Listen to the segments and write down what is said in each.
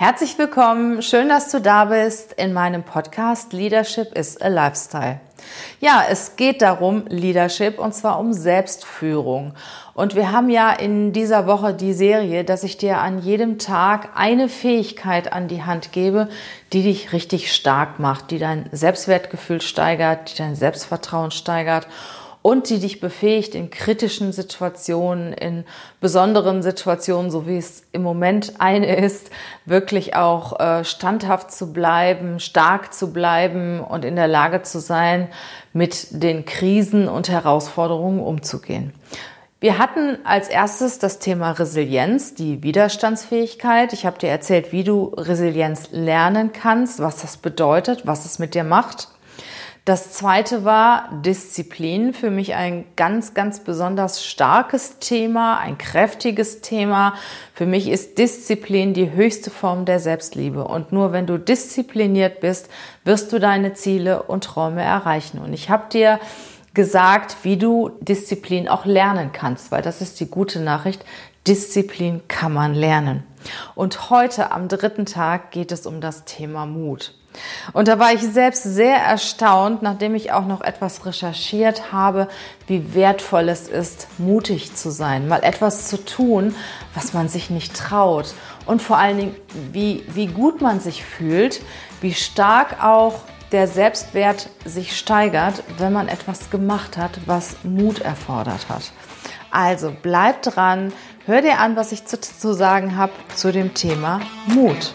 Herzlich willkommen, schön, dass du da bist in meinem Podcast Leadership is a Lifestyle. Ja, es geht darum, Leadership und zwar um Selbstführung. Und wir haben ja in dieser Woche die Serie, dass ich dir an jedem Tag eine Fähigkeit an die Hand gebe, die dich richtig stark macht, die dein Selbstwertgefühl steigert, die dein Selbstvertrauen steigert und die dich befähigt, in kritischen Situationen, in besonderen Situationen, so wie es im Moment eine ist, wirklich auch äh, standhaft zu bleiben, stark zu bleiben und in der Lage zu sein, mit den Krisen und Herausforderungen umzugehen. Wir hatten als erstes das Thema Resilienz, die Widerstandsfähigkeit. Ich habe dir erzählt, wie du Resilienz lernen kannst, was das bedeutet, was es mit dir macht. Das zweite war Disziplin. Für mich ein ganz, ganz besonders starkes Thema, ein kräftiges Thema. Für mich ist Disziplin die höchste Form der Selbstliebe. Und nur wenn du diszipliniert bist, wirst du deine Ziele und Träume erreichen. Und ich habe dir gesagt, wie du Disziplin auch lernen kannst, weil das ist die gute Nachricht. Disziplin kann man lernen. Und heute am dritten Tag geht es um das Thema Mut. Und da war ich selbst sehr erstaunt, nachdem ich auch noch etwas recherchiert habe, wie wertvoll es ist, mutig zu sein, mal etwas zu tun, was man sich nicht traut. Und vor allen Dingen, wie, wie gut man sich fühlt, wie stark auch der Selbstwert sich steigert, wenn man etwas gemacht hat, was Mut erfordert hat. Also bleib dran, hör dir an, was ich zu, zu sagen habe zu dem Thema Mut.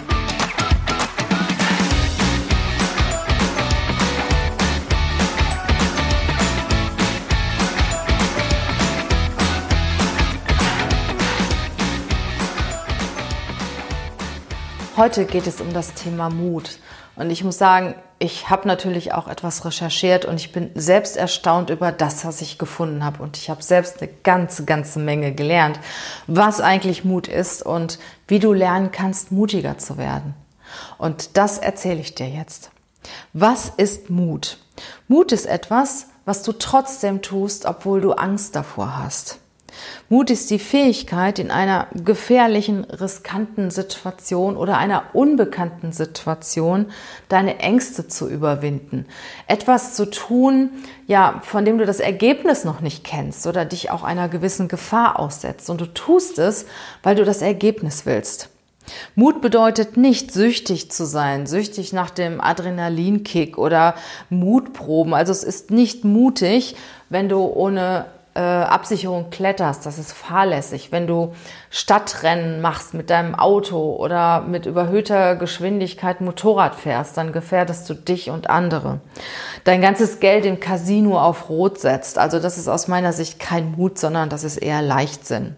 Heute geht es um das Thema Mut. Und ich muss sagen, ich habe natürlich auch etwas recherchiert und ich bin selbst erstaunt über das, was ich gefunden habe. Und ich habe selbst eine ganze, ganze Menge gelernt, was eigentlich Mut ist und wie du lernen kannst, mutiger zu werden. Und das erzähle ich dir jetzt. Was ist Mut? Mut ist etwas, was du trotzdem tust, obwohl du Angst davor hast. Mut ist die Fähigkeit, in einer gefährlichen, riskanten Situation oder einer unbekannten Situation deine Ängste zu überwinden. Etwas zu tun, ja, von dem du das Ergebnis noch nicht kennst oder dich auch einer gewissen Gefahr aussetzt. Und du tust es, weil du das Ergebnis willst. Mut bedeutet nicht süchtig zu sein, süchtig nach dem Adrenalinkick oder Mutproben. Also es ist nicht mutig, wenn du ohne äh, Absicherung kletterst, das ist fahrlässig. Wenn du Stadtrennen machst mit deinem Auto oder mit überhöhter Geschwindigkeit Motorrad fährst, dann gefährdest du dich und andere. Dein ganzes Geld im Casino auf Rot setzt. Also das ist aus meiner Sicht kein Mut, sondern das ist eher Leichtsinn.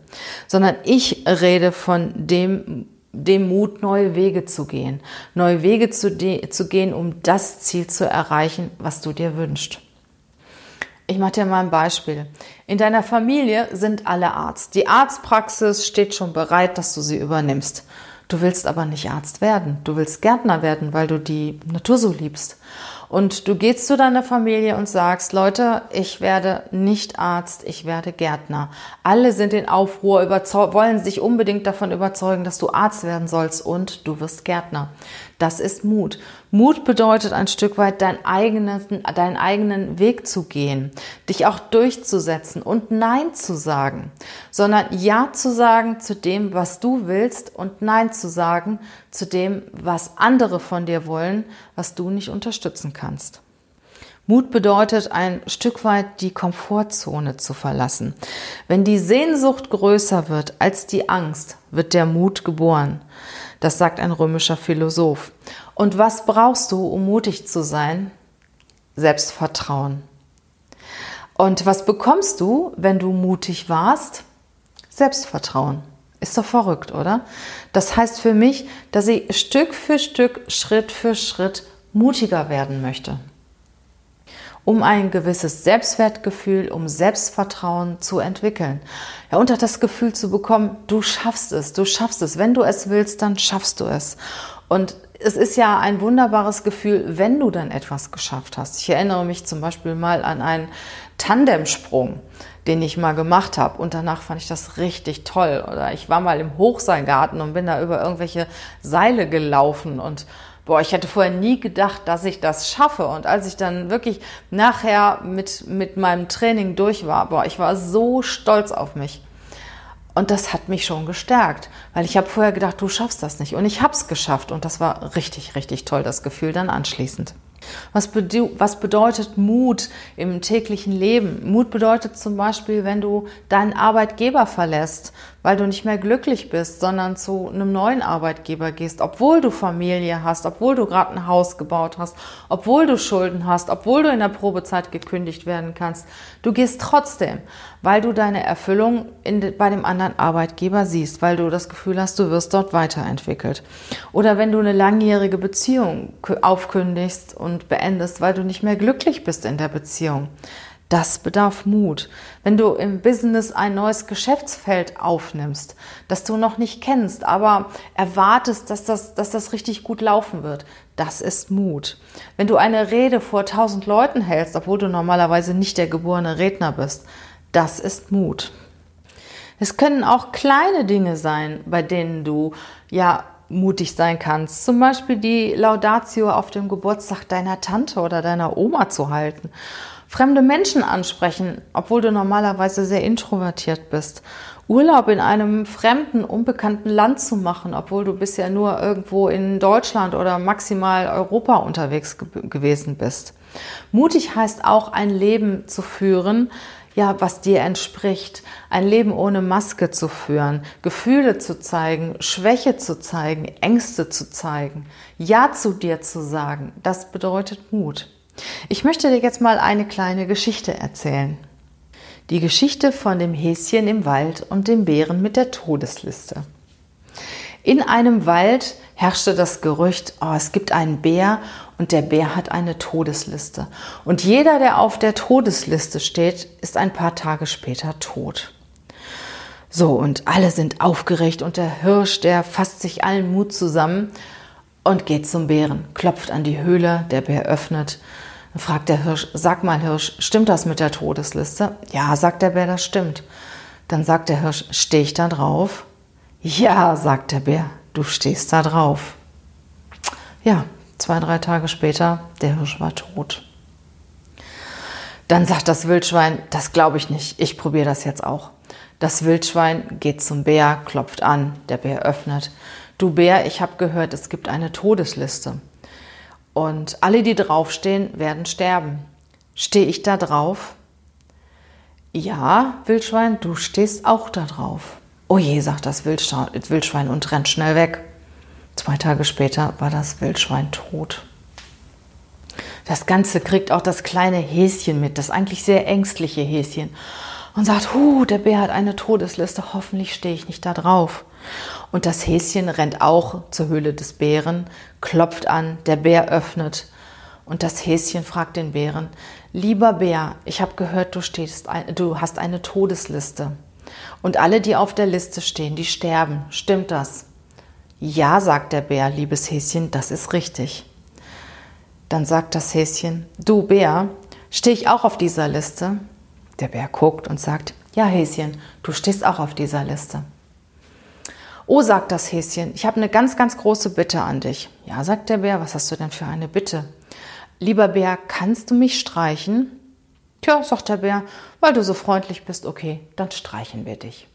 Sondern ich rede von dem dem Mut, neue Wege zu gehen. Neue Wege zu, zu gehen, um das Ziel zu erreichen, was du dir wünschst. Ich mache dir mal ein Beispiel. In deiner Familie sind alle Arzt. Die Arztpraxis steht schon bereit, dass du sie übernimmst. Du willst aber nicht Arzt werden. Du willst Gärtner werden, weil du die Natur so liebst. Und du gehst zu deiner Familie und sagst, Leute, ich werde nicht Arzt, ich werde Gärtner. Alle sind in Aufruhr, wollen sich unbedingt davon überzeugen, dass du Arzt werden sollst und du wirst Gärtner. Das ist Mut. Mut bedeutet ein Stück weit deinen eigenen, deinen eigenen Weg zu gehen, dich auch durchzusetzen und Nein zu sagen, sondern Ja zu sagen zu dem, was du willst und Nein zu sagen zu dem, was andere von dir wollen, was du nicht unterstützen kannst. Mut bedeutet ein Stück weit die Komfortzone zu verlassen. Wenn die Sehnsucht größer wird als die Angst, wird der Mut geboren. Das sagt ein römischer Philosoph. Und was brauchst du, um mutig zu sein? Selbstvertrauen. Und was bekommst du, wenn du mutig warst? Selbstvertrauen. Ist doch verrückt, oder? Das heißt für mich, dass ich Stück für Stück, Schritt für Schritt mutiger werden möchte. Um ein gewisses Selbstwertgefühl, um Selbstvertrauen zu entwickeln. Ja, und das Gefühl zu bekommen, du schaffst es, du schaffst es. Wenn du es willst, dann schaffst du es. Und es ist ja ein wunderbares Gefühl, wenn du dann etwas geschafft hast. Ich erinnere mich zum Beispiel mal an einen Tandemsprung, den ich mal gemacht habe. Und danach fand ich das richtig toll. Oder ich war mal im Hochseilgarten und bin da über irgendwelche Seile gelaufen und boah, ich hätte vorher nie gedacht, dass ich das schaffe. Und als ich dann wirklich nachher mit, mit meinem Training durch war, boah, ich war so stolz auf mich. Und das hat mich schon gestärkt, weil ich habe vorher gedacht, du schaffst das nicht. Und ich habe es geschafft. Und das war richtig, richtig toll, das Gefühl dann anschließend. Was, bedeu was, bedeutet Mut im täglichen Leben? Mut bedeutet zum Beispiel, wenn du deinen Arbeitgeber verlässt, weil du nicht mehr glücklich bist, sondern zu einem neuen Arbeitgeber gehst, obwohl du Familie hast, obwohl du gerade ein Haus gebaut hast, obwohl du Schulden hast, obwohl du in der Probezeit gekündigt werden kannst. Du gehst trotzdem, weil du deine Erfüllung in, bei dem anderen Arbeitgeber siehst, weil du das Gefühl hast, du wirst dort weiterentwickelt. Oder wenn du eine langjährige Beziehung aufkündigst und beendest, weil du nicht mehr glücklich bist in der Beziehung. Das bedarf Mut. Wenn du im Business ein neues Geschäftsfeld aufnimmst, das du noch nicht kennst, aber erwartest, dass das, dass das richtig gut laufen wird, das ist Mut. Wenn du eine Rede vor tausend Leuten hältst, obwohl du normalerweise nicht der geborene Redner bist, das ist Mut. Es können auch kleine Dinge sein, bei denen du ja mutig sein kannst. Zum Beispiel die Laudatio auf dem Geburtstag deiner Tante oder deiner Oma zu halten fremde Menschen ansprechen, obwohl du normalerweise sehr introvertiert bist. Urlaub in einem fremden, unbekannten Land zu machen, obwohl du bisher nur irgendwo in Deutschland oder maximal Europa unterwegs ge gewesen bist. Mutig heißt auch ein Leben zu führen, ja, was dir entspricht, ein Leben ohne Maske zu führen, Gefühle zu zeigen, Schwäche zu zeigen, Ängste zu zeigen, Ja zu dir zu sagen, das bedeutet Mut. Ich möchte dir jetzt mal eine kleine Geschichte erzählen. Die Geschichte von dem Häschen im Wald und dem Bären mit der Todesliste. In einem Wald herrschte das Gerücht, oh, es gibt einen Bär und der Bär hat eine Todesliste. Und jeder, der auf der Todesliste steht, ist ein paar Tage später tot. So, und alle sind aufgeregt und der Hirsch, der fasst sich allen Mut zusammen und geht zum Bären, klopft an die Höhle, der Bär öffnet. Dann fragt der Hirsch, sag mal Hirsch, stimmt das mit der Todesliste? Ja, sagt der Bär, das stimmt. Dann sagt der Hirsch, stehe ich da drauf? Ja, sagt der Bär, du stehst da drauf. Ja, zwei, drei Tage später, der Hirsch war tot. Dann sagt das Wildschwein, das glaube ich nicht, ich probiere das jetzt auch. Das Wildschwein geht zum Bär, klopft an, der Bär öffnet. Du Bär, ich habe gehört, es gibt eine Todesliste. Und alle, die draufstehen, werden sterben. Stehe ich da drauf? Ja, Wildschwein, du stehst auch da drauf. Oh je, sagt das Wildschwein und rennt schnell weg. Zwei Tage später war das Wildschwein tot. Das Ganze kriegt auch das kleine Häschen mit, das eigentlich sehr ängstliche Häschen und sagt, huh, der Bär hat eine Todesliste, hoffentlich stehe ich nicht da drauf. Und das Häschen rennt auch zur Höhle des Bären, klopft an, der Bär öffnet und das Häschen fragt den Bären, lieber Bär, ich habe gehört, du, stehst, du hast eine Todesliste. Und alle, die auf der Liste stehen, die sterben. Stimmt das? Ja, sagt der Bär, liebes Häschen, das ist richtig. Dann sagt das Häschen, du Bär, stehe ich auch auf dieser Liste? Der Bär guckt und sagt, ja Häschen, du stehst auch auf dieser Liste. Oh, sagt das Häschen, ich habe eine ganz, ganz große Bitte an dich. Ja, sagt der Bär, was hast du denn für eine Bitte? Lieber Bär, kannst du mich streichen? Tja, sagt der Bär, weil du so freundlich bist, okay, dann streichen wir dich.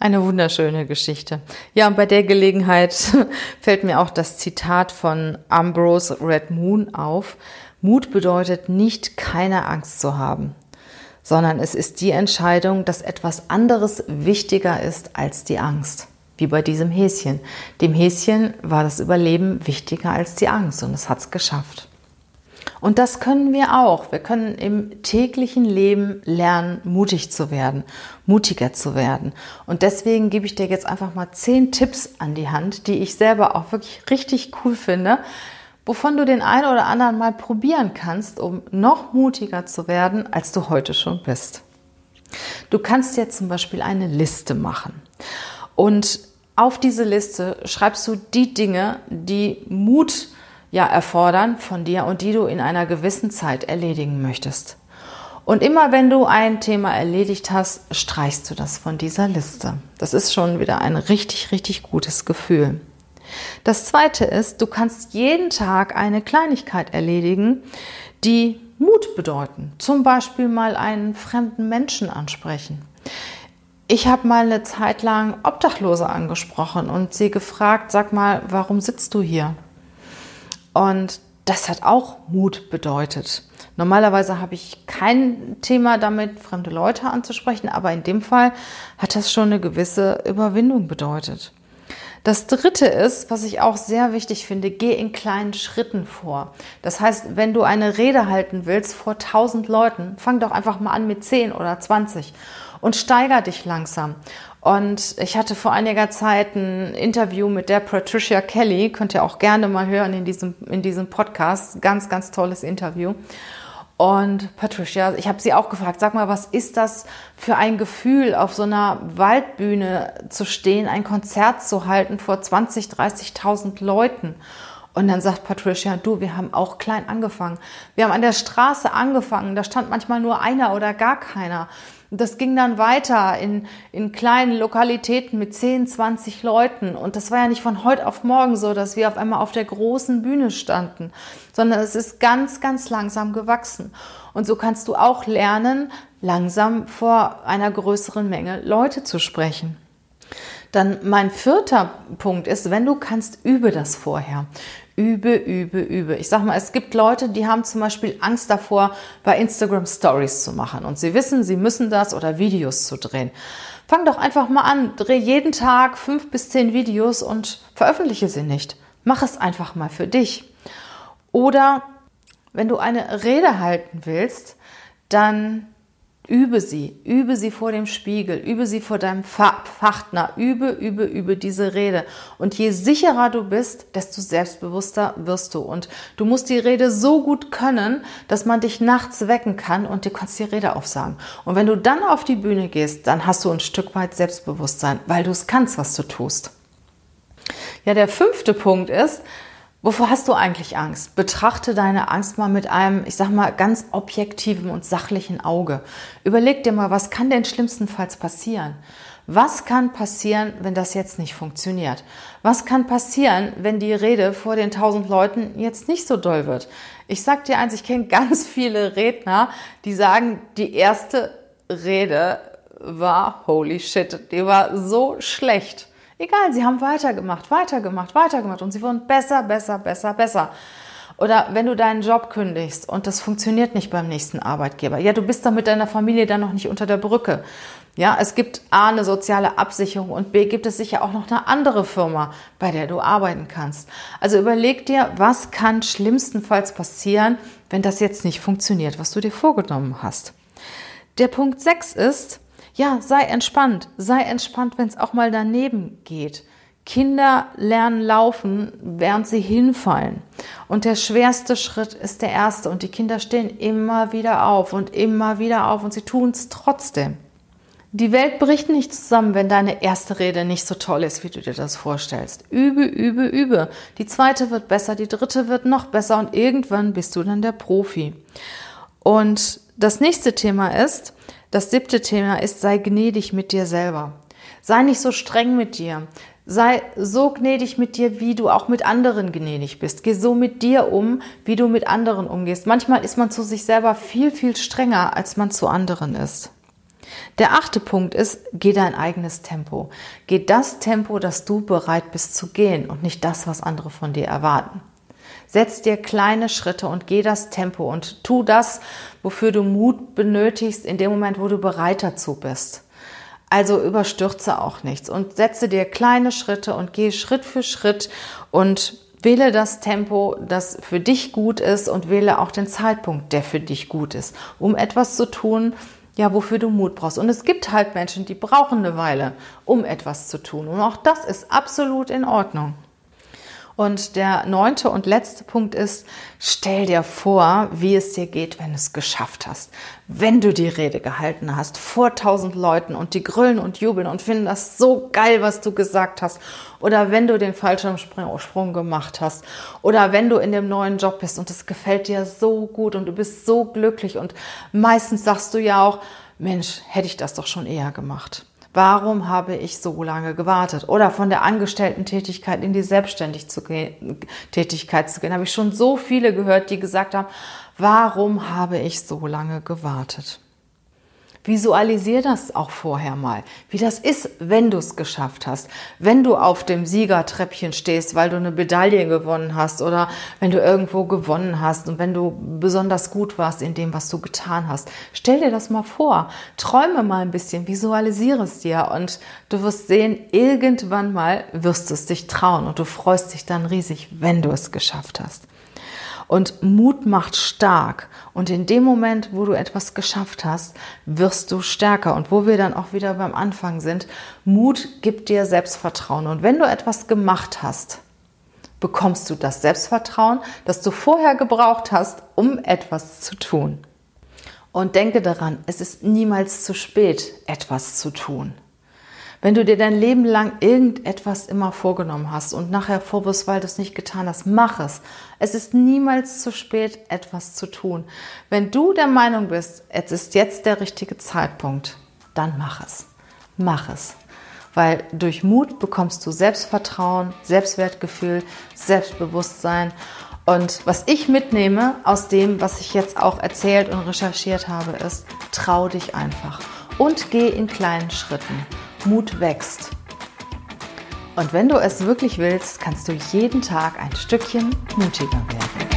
Eine wunderschöne Geschichte. Ja, und bei der Gelegenheit fällt mir auch das Zitat von Ambrose Red Moon auf. Mut bedeutet nicht, keine Angst zu haben, sondern es ist die Entscheidung, dass etwas anderes wichtiger ist als die Angst. Wie bei diesem Häschen. Dem Häschen war das Überleben wichtiger als die Angst und es hat es geschafft. Und das können wir auch. Wir können im täglichen Leben lernen, mutig zu werden, mutiger zu werden. Und deswegen gebe ich dir jetzt einfach mal zehn Tipps an die Hand, die ich selber auch wirklich richtig cool finde, wovon du den einen oder anderen mal probieren kannst, um noch mutiger zu werden, als du heute schon bist. Du kannst jetzt zum Beispiel eine Liste machen. Und auf diese Liste schreibst du die Dinge, die Mut ja erfordern von dir und die du in einer gewissen Zeit erledigen möchtest. Und immer wenn du ein Thema erledigt hast, streichst du das von dieser Liste. Das ist schon wieder ein richtig, richtig gutes Gefühl. Das zweite ist, du kannst jeden Tag eine Kleinigkeit erledigen, die Mut bedeuten. Zum Beispiel mal einen fremden Menschen ansprechen. Ich habe mal eine Zeit lang Obdachlose angesprochen und sie gefragt, sag mal, warum sitzt du hier? Und das hat auch Mut bedeutet. Normalerweise habe ich kein Thema damit, fremde Leute anzusprechen, aber in dem Fall hat das schon eine gewisse Überwindung bedeutet. Das dritte ist, was ich auch sehr wichtig finde, geh in kleinen Schritten vor. Das heißt, wenn du eine Rede halten willst vor 1000 Leuten, fang doch einfach mal an mit 10 oder 20 und steiger dich langsam. Und ich hatte vor einiger Zeit ein Interview mit der Patricia Kelly, könnt ihr auch gerne mal hören in diesem, in diesem Podcast. Ganz, ganz tolles Interview. Und Patricia, ich habe sie auch gefragt, sag mal, was ist das für ein Gefühl, auf so einer Waldbühne zu stehen, ein Konzert zu halten vor 20, 30.000 Leuten? Und dann sagt Patricia, du, wir haben auch klein angefangen. Wir haben an der Straße angefangen, da stand manchmal nur einer oder gar keiner. Und das ging dann weiter in, in kleinen Lokalitäten mit 10, 20 Leuten. Und das war ja nicht von heute auf morgen so, dass wir auf einmal auf der großen Bühne standen, sondern es ist ganz, ganz langsam gewachsen. Und so kannst du auch lernen, langsam vor einer größeren Menge Leute zu sprechen. Dann mein vierter Punkt ist, wenn du kannst, übe das vorher. Übe, übe, übe. Ich sag mal, es gibt Leute, die haben zum Beispiel Angst davor, bei Instagram Stories zu machen und sie wissen, sie müssen das oder Videos zu drehen. Fang doch einfach mal an, dreh jeden Tag fünf bis zehn Videos und veröffentliche sie nicht. Mach es einfach mal für dich. Oder wenn du eine Rede halten willst, dann Übe sie, übe sie vor dem Spiegel, übe sie vor deinem Partner, übe, übe, übe diese Rede. Und je sicherer du bist, desto selbstbewusster wirst du. Und du musst die Rede so gut können, dass man dich nachts wecken kann und du kannst die Rede aufsagen. Und wenn du dann auf die Bühne gehst, dann hast du ein Stück weit Selbstbewusstsein, weil du es kannst, was du tust. Ja, der fünfte Punkt ist, Wovor hast du eigentlich Angst? Betrachte deine Angst mal mit einem, ich sag mal, ganz objektiven und sachlichen Auge. Überleg dir mal, was kann denn schlimmstenfalls passieren? Was kann passieren, wenn das jetzt nicht funktioniert? Was kann passieren, wenn die Rede vor den tausend Leuten jetzt nicht so doll wird? Ich sag dir eins, ich kenne ganz viele Redner, die sagen, die erste Rede war holy shit, die war so schlecht. Egal, sie haben weitergemacht, weitergemacht, weitergemacht und sie wurden besser, besser, besser, besser. Oder wenn du deinen Job kündigst und das funktioniert nicht beim nächsten Arbeitgeber. Ja, du bist dann mit deiner Familie dann noch nicht unter der Brücke. Ja, es gibt A, eine soziale Absicherung und B, gibt es sicher auch noch eine andere Firma, bei der du arbeiten kannst. Also überleg dir, was kann schlimmstenfalls passieren, wenn das jetzt nicht funktioniert, was du dir vorgenommen hast. Der Punkt 6 ist, ja, sei entspannt. Sei entspannt, wenn es auch mal daneben geht. Kinder lernen laufen, während sie hinfallen. Und der schwerste Schritt ist der erste. Und die Kinder stehen immer wieder auf und immer wieder auf und sie tun es trotzdem. Die Welt bricht nicht zusammen, wenn deine erste Rede nicht so toll ist, wie du dir das vorstellst. Übe, übe, übe. Die zweite wird besser, die dritte wird noch besser und irgendwann bist du dann der Profi. Und das nächste Thema ist, das siebte Thema ist, sei gnädig mit dir selber. Sei nicht so streng mit dir. Sei so gnädig mit dir, wie du auch mit anderen gnädig bist. Geh so mit dir um, wie du mit anderen umgehst. Manchmal ist man zu sich selber viel, viel strenger, als man zu anderen ist. Der achte Punkt ist, geh dein eigenes Tempo. Geh das Tempo, das du bereit bist zu gehen und nicht das, was andere von dir erwarten. Setz dir kleine Schritte und geh das Tempo und tu das, wofür du Mut benötigst, in dem Moment, wo du bereit dazu bist. Also überstürze auch nichts und setze dir kleine Schritte und geh Schritt für Schritt und Wähle das Tempo, das für dich gut ist und wähle auch den Zeitpunkt, der für dich gut ist, um etwas zu tun, ja, wofür du Mut brauchst. Und es gibt halt Menschen, die brauchen eine Weile, um etwas zu tun. Und auch das ist absolut in Ordnung. Und der neunte und letzte Punkt ist, stell dir vor, wie es dir geht, wenn du es geschafft hast. Wenn du die Rede gehalten hast vor tausend Leuten und die grüllen und jubeln und finden das so geil, was du gesagt hast. Oder wenn du den Fallschirmsprung gemacht hast. Oder wenn du in dem neuen Job bist und es gefällt dir so gut und du bist so glücklich. Und meistens sagst du ja auch, Mensch, hätte ich das doch schon eher gemacht. Warum habe ich so lange gewartet? Oder von der Angestellten-Tätigkeit in die Selbstständig-Tätigkeit zu gehen. Habe ich schon so viele gehört, die gesagt haben, warum habe ich so lange gewartet? Visualisier das auch vorher mal, wie das ist, wenn du es geschafft hast. Wenn du auf dem Siegertreppchen stehst, weil du eine Medaille gewonnen hast oder wenn du irgendwo gewonnen hast und wenn du besonders gut warst in dem, was du getan hast. Stell dir das mal vor. Träume mal ein bisschen, visualisiere es dir und du wirst sehen, irgendwann mal wirst du es dich trauen und du freust dich dann riesig, wenn du es geschafft hast. Und Mut macht stark. Und in dem Moment, wo du etwas geschafft hast, wirst du stärker. Und wo wir dann auch wieder beim Anfang sind, Mut gibt dir Selbstvertrauen. Und wenn du etwas gemacht hast, bekommst du das Selbstvertrauen, das du vorher gebraucht hast, um etwas zu tun. Und denke daran, es ist niemals zu spät, etwas zu tun. Wenn du dir dein Leben lang irgendetwas immer vorgenommen hast und nachher bist, weil du es nicht getan hast, mach es. Es ist niemals zu spät, etwas zu tun. Wenn du der Meinung bist, es ist jetzt der richtige Zeitpunkt, dann mach es. Mach es. Weil durch Mut bekommst du Selbstvertrauen, Selbstwertgefühl, Selbstbewusstsein. Und was ich mitnehme aus dem, was ich jetzt auch erzählt und recherchiert habe, ist, trau dich einfach und geh in kleinen Schritten. Mut wächst. Und wenn du es wirklich willst, kannst du jeden Tag ein Stückchen mutiger werden.